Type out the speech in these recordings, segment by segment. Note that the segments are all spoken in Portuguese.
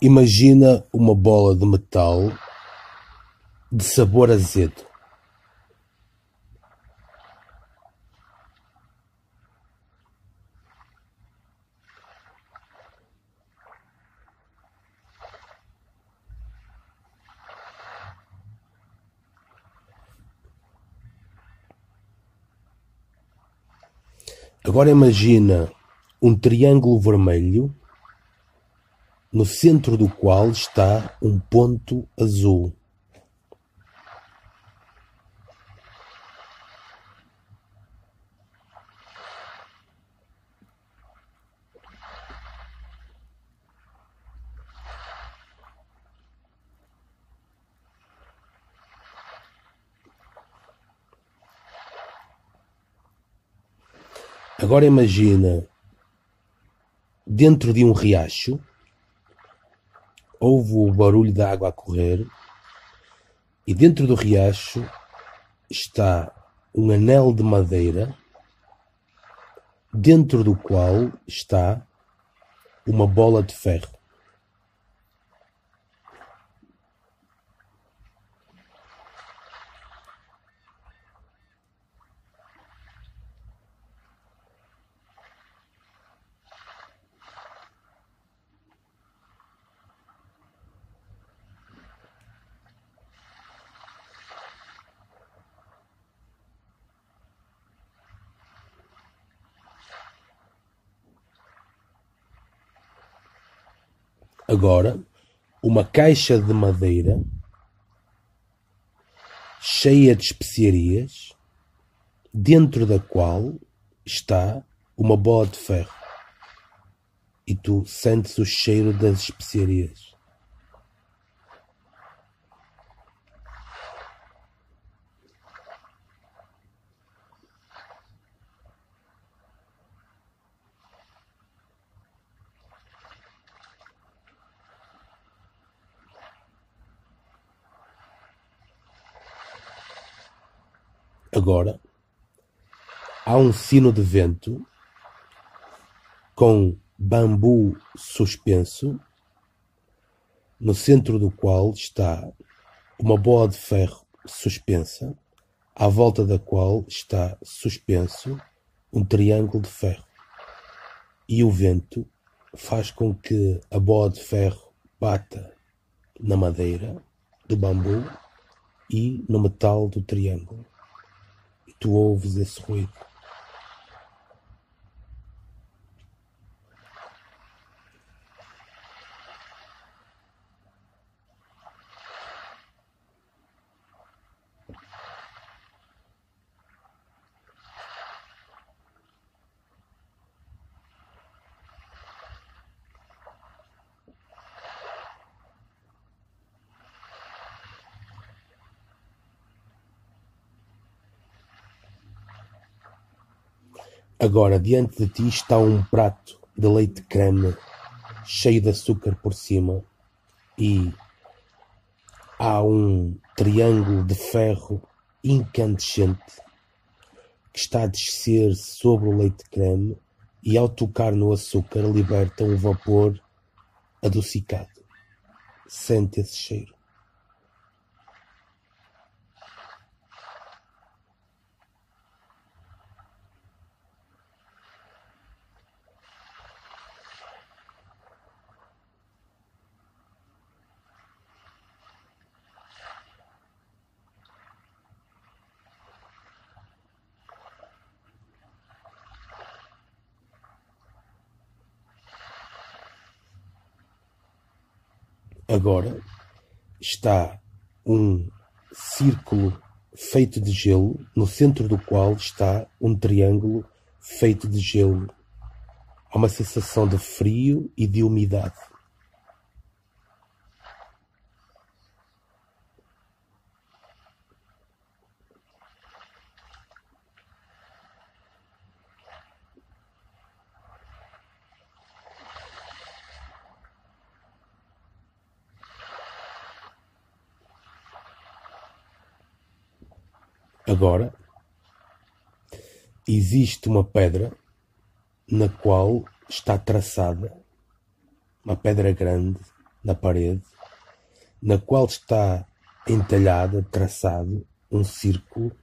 Imagina uma bola de metal de sabor azedo. Agora imagina um triângulo vermelho no centro do qual está um ponto azul. Agora imagina dentro de um riacho ouve o barulho da água a correr e dentro do riacho está um anel de madeira dentro do qual está uma bola de ferro. Agora uma caixa de madeira cheia de especiarias, dentro da qual está uma bola de ferro. E tu sentes o cheiro das especiarias. Agora, há um sino de vento com bambu suspenso, no centro do qual está uma bola de ferro suspensa, à volta da qual está suspenso um triângulo de ferro. E o vento faz com que a bola de ferro bata na madeira do bambu e no metal do triângulo tu ouves esse Agora diante de ti está um prato de leite creme cheio de açúcar por cima e há um triângulo de ferro incandescente que está a descer sobre o leite creme e ao tocar no açúcar liberta um vapor adocicado. Sente esse cheiro. Agora está um círculo feito de gelo, no centro do qual está um triângulo feito de gelo. Há uma sensação de frio e de umidade. Agora, existe uma pedra na qual está traçada, uma pedra grande, na parede, na qual está entalhado, traçado, um círculo,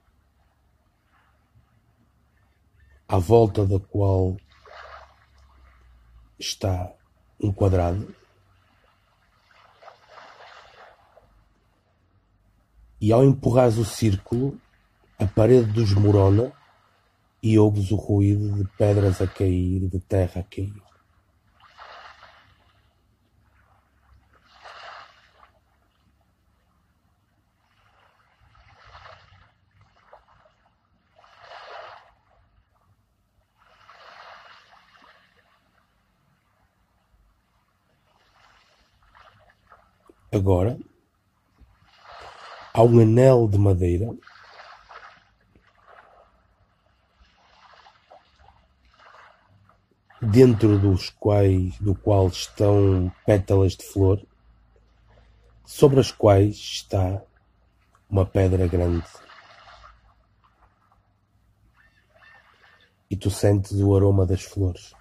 à volta da qual está um quadrado. E ao empurrares o círculo, a parede desmorona e ouves o ruído de pedras a cair, de terra a cair. Agora, há um anel de madeira dentro dos quais, do qual estão pétalas de flor, sobre as quais está uma pedra grande. E tu sentes o aroma das flores.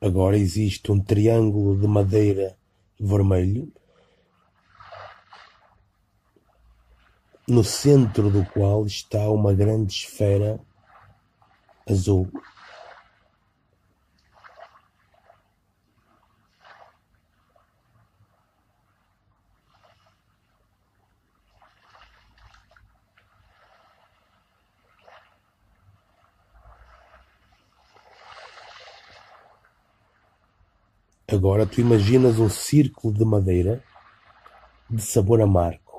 Agora existe um triângulo de madeira vermelho, no centro do qual está uma grande esfera azul. Agora tu imaginas um círculo de madeira de sabor amargo.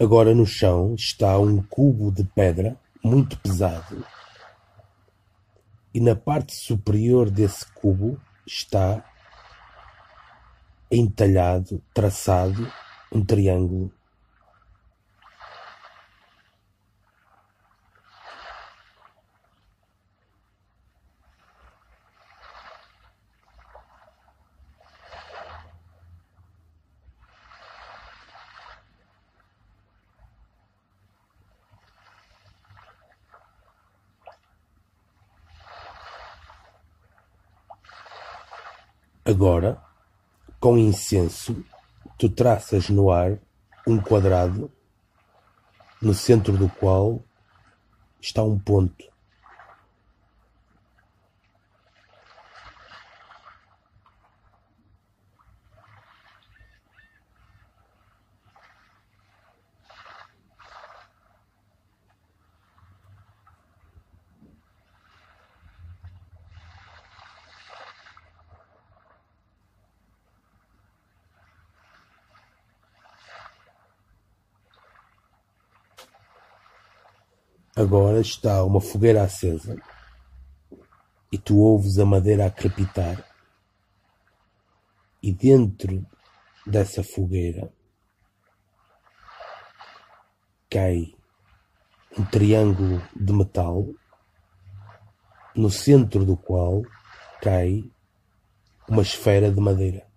Agora no chão está um cubo de pedra muito pesado e na parte superior desse cubo está entalhado, traçado, um triângulo. Agora, com incenso, tu traças no ar um quadrado, no centro do qual está um ponto. Agora está uma fogueira acesa e tu ouves a madeira a crepitar. E dentro dessa fogueira cai um triângulo de metal, no centro do qual cai uma esfera de madeira.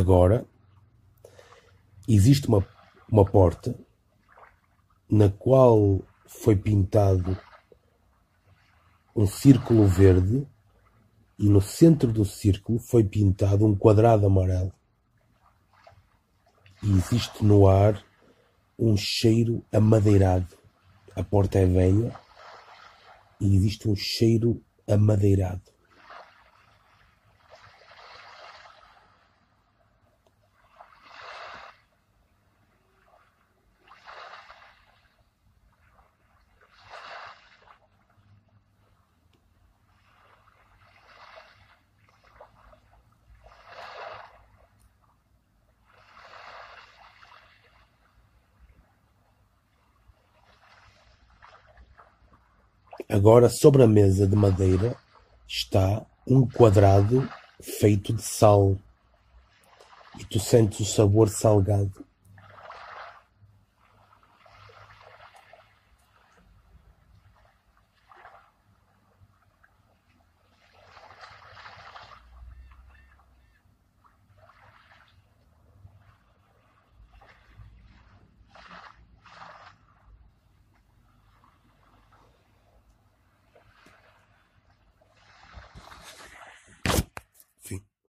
Agora, existe uma, uma porta na qual foi pintado um círculo verde e no centro do círculo foi pintado um quadrado amarelo. E existe no ar um cheiro amadeirado, A porta é velha e existe um cheiro amadeirado. Agora sobre a mesa de madeira está um quadrado feito de sal. E tu sentes o sabor salgado